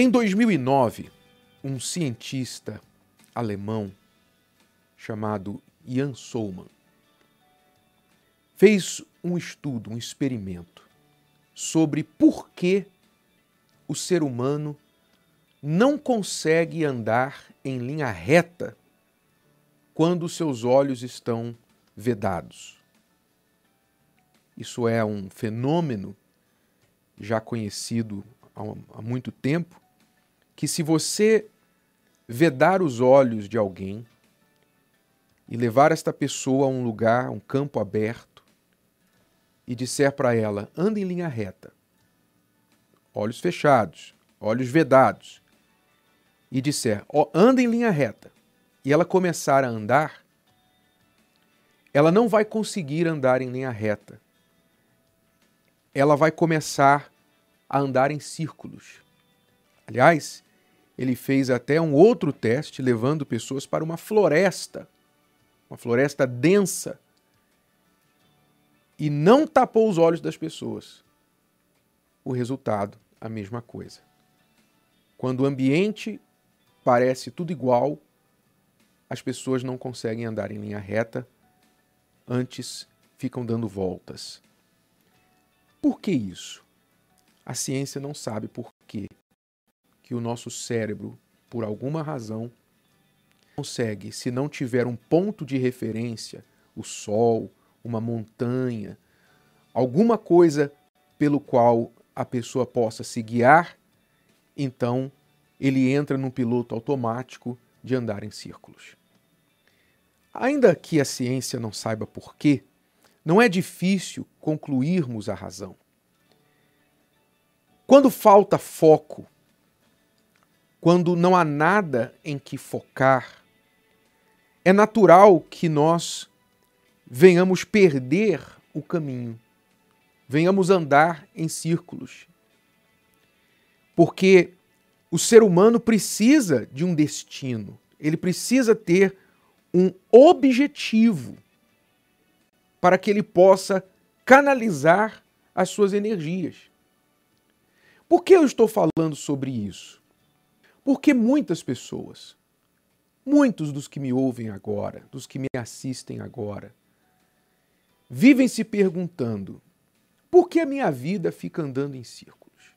Em 2009, um cientista alemão chamado Jan Solman fez um estudo, um experimento sobre por que o ser humano não consegue andar em linha reta quando seus olhos estão vedados. Isso é um fenômeno já conhecido há muito tempo, que se você vedar os olhos de alguém e levar esta pessoa a um lugar, um campo aberto, e disser para ela: anda em linha reta, olhos fechados, olhos vedados, e disser: oh, anda em linha reta, e ela começar a andar, ela não vai conseguir andar em linha reta. Ela vai começar a andar em círculos. Aliás, ele fez até um outro teste levando pessoas para uma floresta, uma floresta densa, e não tapou os olhos das pessoas. O resultado, a mesma coisa. Quando o ambiente parece tudo igual, as pessoas não conseguem andar em linha reta, antes ficam dando voltas. Por que isso? A ciência não sabe por quê que o nosso cérebro, por alguma razão, consegue, se não tiver um ponto de referência, o sol, uma montanha, alguma coisa pelo qual a pessoa possa se guiar, então ele entra num piloto automático de andar em círculos. Ainda que a ciência não saiba por quê, não é difícil concluirmos a razão. Quando falta foco, quando não há nada em que focar, é natural que nós venhamos perder o caminho, venhamos andar em círculos. Porque o ser humano precisa de um destino, ele precisa ter um objetivo para que ele possa canalizar as suas energias. Por que eu estou falando sobre isso? Porque muitas pessoas, muitos dos que me ouvem agora, dos que me assistem agora, vivem se perguntando: por que a minha vida fica andando em círculos?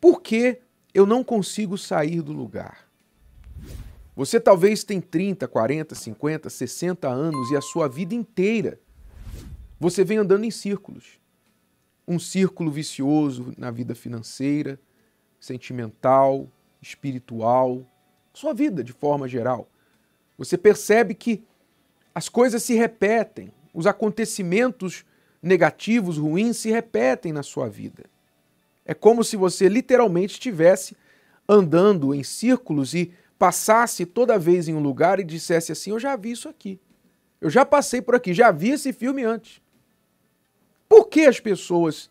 Por que eu não consigo sair do lugar. Você talvez tem 30, 40, 50, 60 anos e a sua vida inteira você vem andando em círculos. Um círculo vicioso na vida financeira, sentimental, espiritual, sua vida de forma geral. Você percebe que as coisas se repetem, os acontecimentos negativos, ruins se repetem na sua vida. É como se você literalmente estivesse andando em círculos e passasse toda vez em um lugar e dissesse assim: Eu já vi isso aqui. Eu já passei por aqui, já vi esse filme antes. Por que as pessoas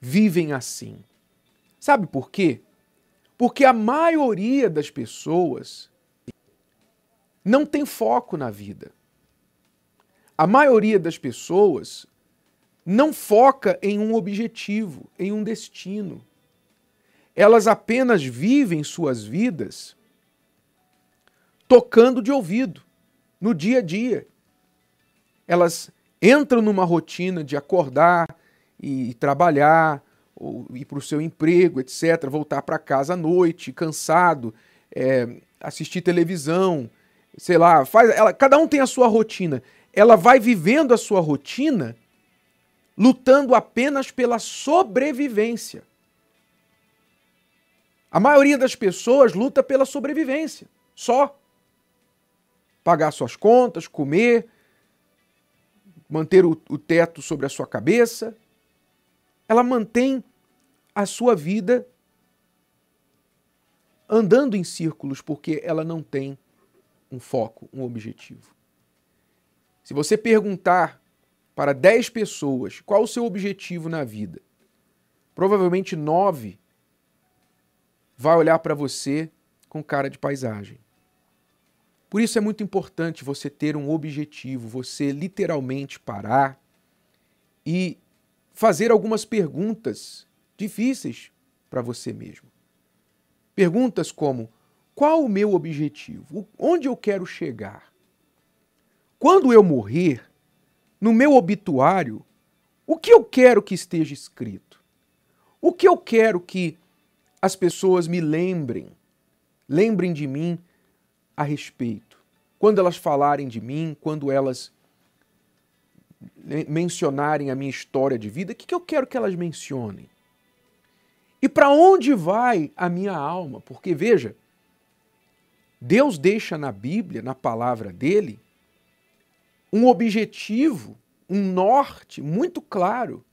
vivem assim? Sabe por quê? Porque a maioria das pessoas não tem foco na vida. A maioria das pessoas não foca em um objetivo, em um destino. Elas apenas vivem suas vidas tocando de ouvido, no dia a dia. Elas entram numa rotina de acordar e trabalhar, ou ir para o seu emprego, etc., voltar para casa à noite, cansado, é, assistir televisão, sei lá, faz, ela, cada um tem a sua rotina. Ela vai vivendo a sua rotina lutando apenas pela sobrevivência. A maioria das pessoas luta pela sobrevivência, só. Pagar suas contas, comer, manter o, o teto sobre a sua cabeça. Ela mantém a sua vida andando em círculos porque ela não tem um foco, um objetivo. Se você perguntar para 10 pessoas qual o seu objetivo na vida, provavelmente 9 vai olhar para você com cara de paisagem. Por isso é muito importante você ter um objetivo, você literalmente parar e fazer algumas perguntas difíceis para você mesmo. Perguntas como: qual o meu objetivo? Onde eu quero chegar? Quando eu morrer, no meu obituário, o que eu quero que esteja escrito? O que eu quero que as pessoas me lembrem, lembrem de mim a respeito? Quando elas falarem de mim, quando elas mencionarem a minha história de vida, o que eu quero que elas mencionem? E para onde vai a minha alma? Porque veja, Deus deixa na Bíblia, na palavra dele, um objetivo, um norte muito claro.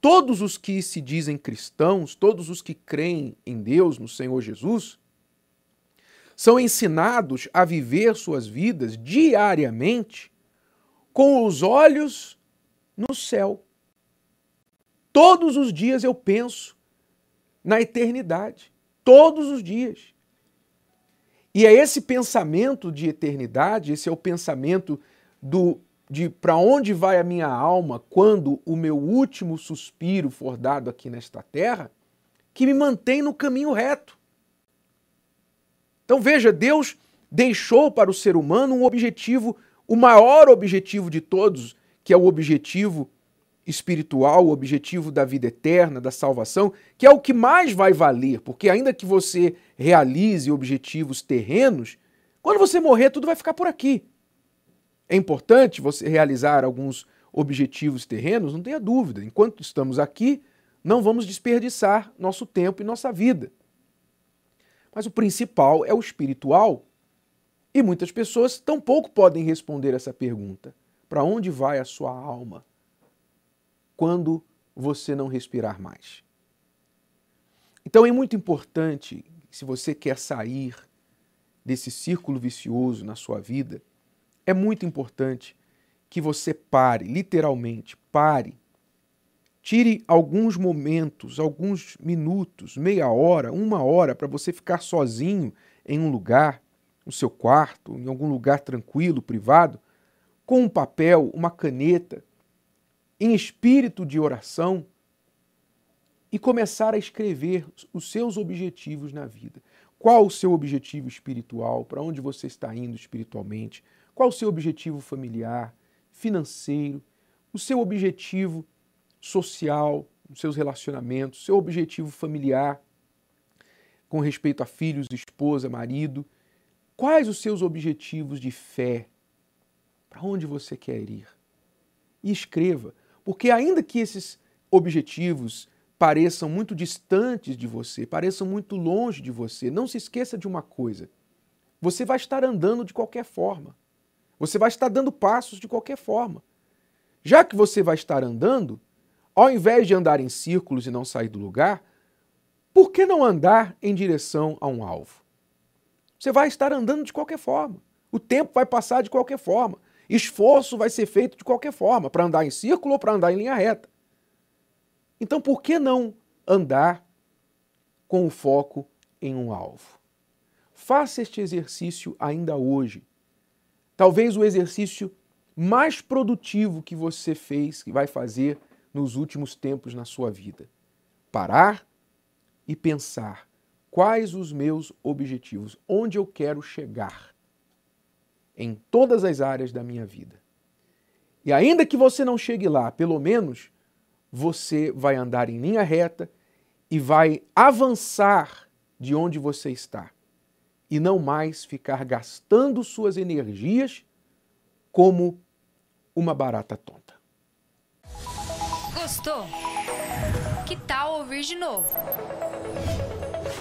Todos os que se dizem cristãos, todos os que creem em Deus, no Senhor Jesus, são ensinados a viver suas vidas diariamente com os olhos no céu. Todos os dias eu penso na eternidade. Todos os dias. E é esse pensamento de eternidade, esse é o pensamento do de para onde vai a minha alma quando o meu último suspiro for dado aqui nesta terra, que me mantém no caminho reto. Então veja, Deus deixou para o ser humano um objetivo, o maior objetivo de todos, que é o objetivo espiritual, o objetivo da vida eterna, da salvação, que é o que mais vai valer, porque ainda que você realize objetivos terrenos, quando você morrer, tudo vai ficar por aqui. É importante você realizar alguns objetivos terrenos, não tenha dúvida. Enquanto estamos aqui, não vamos desperdiçar nosso tempo e nossa vida. Mas o principal é o espiritual. E muitas pessoas tampouco podem responder essa pergunta: para onde vai a sua alma? quando você não respirar mais. Então é muito importante, se você quer sair desse círculo vicioso na sua vida, é muito importante que você pare, literalmente, pare. Tire alguns momentos, alguns minutos, meia hora, uma hora, para você ficar sozinho em um lugar, no seu quarto, em algum lugar tranquilo, privado, com um papel, uma caneta, em espírito de oração e começar a escrever os seus objetivos na vida. Qual o seu objetivo espiritual? Para onde você está indo espiritualmente? Qual o seu objetivo familiar, financeiro? O seu objetivo social, os seus relacionamentos, seu objetivo familiar com respeito a filhos, esposa, marido? Quais os seus objetivos de fé? Para onde você quer ir? E escreva. Porque, ainda que esses objetivos pareçam muito distantes de você, pareçam muito longe de você, não se esqueça de uma coisa: você vai estar andando de qualquer forma. Você vai estar dando passos de qualquer forma. Já que você vai estar andando, ao invés de andar em círculos e não sair do lugar, por que não andar em direção a um alvo? Você vai estar andando de qualquer forma. O tempo vai passar de qualquer forma. Esforço vai ser feito de qualquer forma, para andar em círculo ou para andar em linha reta. Então, por que não andar com o foco em um alvo? Faça este exercício ainda hoje. Talvez o exercício mais produtivo que você fez, que vai fazer nos últimos tempos na sua vida. Parar e pensar quais os meus objetivos, onde eu quero chegar em todas as áreas da minha vida. E ainda que você não chegue lá, pelo menos você vai andar em linha reta e vai avançar de onde você está. E não mais ficar gastando suas energias como uma barata tonta. Gostou? Que tal ouvir de novo?